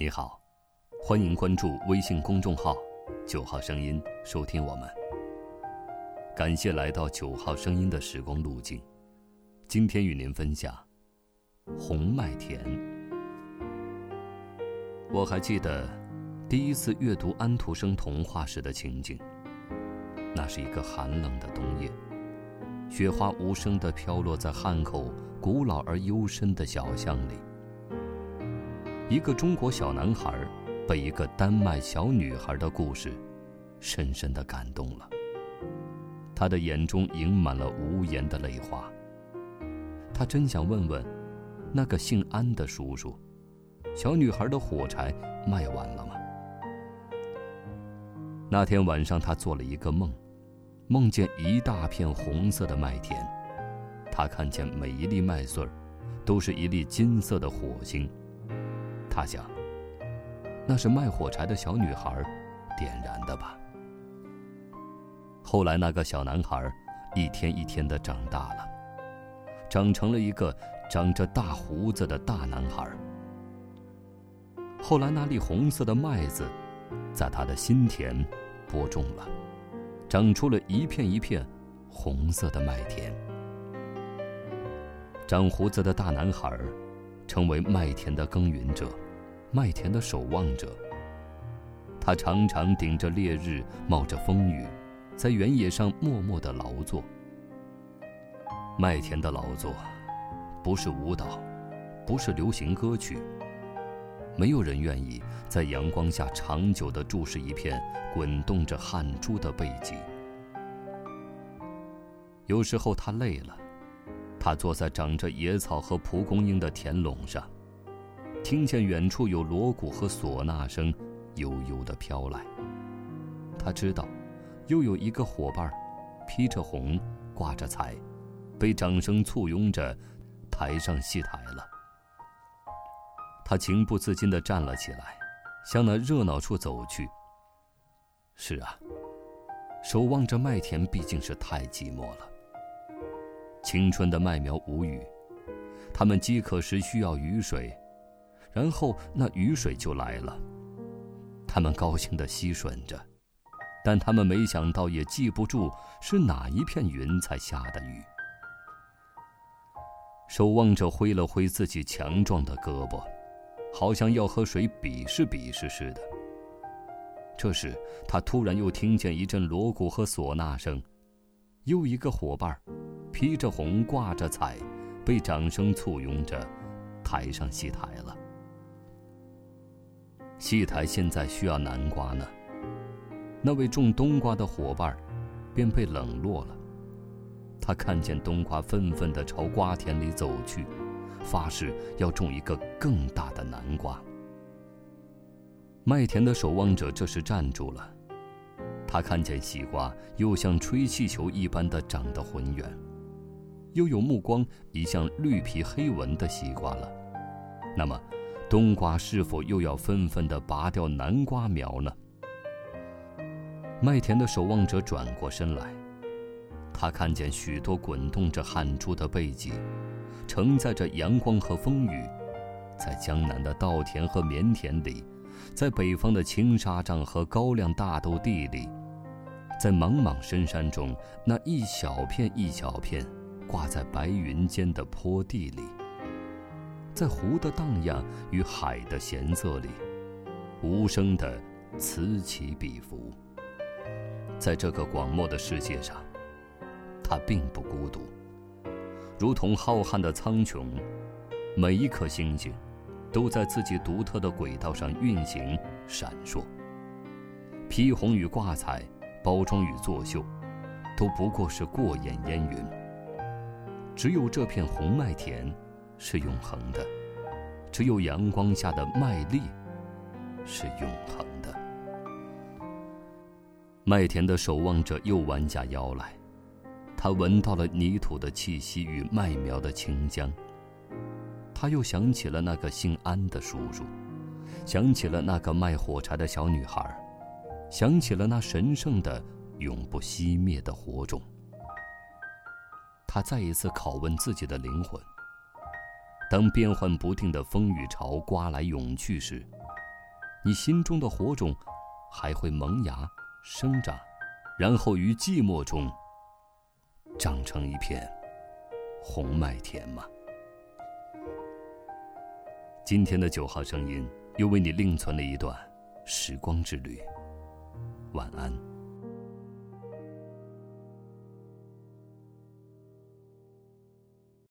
你好，欢迎关注微信公众号“九号声音”，收听我们。感谢来到九号声音的时光路径。今天与您分享《红麦田》。我还记得第一次阅读安徒生童话时的情景。那是一个寒冷的冬夜，雪花无声地飘落在汉口古老而幽深的小巷里。一个中国小男孩被一个丹麦小女孩的故事深深的感动了。他的眼中盈满了无言的泪花。他真想问问那个姓安的叔叔：小女孩的火柴卖完了吗？那天晚上，他做了一个梦，梦见一大片红色的麦田，他看见每一粒麦穗儿，都是一粒金色的火星。他想，那是卖火柴的小女孩点燃的吧。后来，那个小男孩一天一天的长大了，长成了一个长着大胡子的大男孩。后来，那粒红色的麦子，在他的心田播种了，长出了一片一片红色的麦田。长胡子的大男孩。成为麦田的耕耘者，麦田的守望者。他常常顶着烈日，冒着风雨，在原野上默默的劳作。麦田的劳作，不是舞蹈，不是流行歌曲。没有人愿意在阳光下长久的注视一片滚动着汗珠的背脊。有时候他累了。他坐在长着野草和蒲公英的田垄上，听见远处有锣鼓和唢呐声悠悠的飘来。他知道，又有一个伙伴，披着红，挂着彩，被掌声簇拥着，抬上戏台了。他情不自禁地站了起来，向那热闹处走去。是啊，守望着麦田毕竟是太寂寞了。青春的麦苗无语，它们饥渴时需要雨水，然后那雨水就来了。它们高兴地吸吮着，但它们没想到，也记不住是哪一片云才下的雨。守望者挥了挥自己强壮的胳膊，好像要和谁比试比试似的。这时，他突然又听见一阵锣鼓和唢呐声，又一个伙伴披着红，挂着彩，被掌声簇拥着，抬上戏台了。戏台现在需要南瓜呢。那位种冬瓜的伙伴，便被冷落了。他看见冬瓜愤愤地朝瓜田里走去，发誓要种一个更大的南瓜。麦田的守望者这时站住了，他看见西瓜又像吹气球一般的长得浑圆。又有目光移向绿皮黑纹的西瓜了，那么，冬瓜是否又要纷纷地拔掉南瓜苗呢？麦田的守望者转过身来，他看见许多滚动着汗珠的背脊，承载着阳光和风雨，在江南的稻田和棉田里，在北方的青纱帐和高粱大豆地里，在茫茫深山中那一小片一小片。挂在白云间的坡地里，在湖的荡漾与海的咸涩里，无声的此起彼伏。在这个广袤的世界上，它并不孤独。如同浩瀚的苍穹，每一颗星星，都在自己独特的轨道上运行、闪烁。披红与挂彩，包装与作秀，都不过是过眼烟云。只有这片红麦田是永恒的，只有阳光下的麦粒是永恒的。麦田的守望者又弯下腰来，他闻到了泥土的气息与麦苗的清香。他又想起了那个姓安的叔叔，想起了那个卖火柴的小女孩，想起了那神圣的、永不熄灭的火种。他再一次拷问自己的灵魂：当变幻不定的风雨潮刮来涌去时，你心中的火种还会萌芽、生长，然后于寂寞中长成一片红麦田吗？今天的九号声音又为你另存了一段时光之旅。晚安。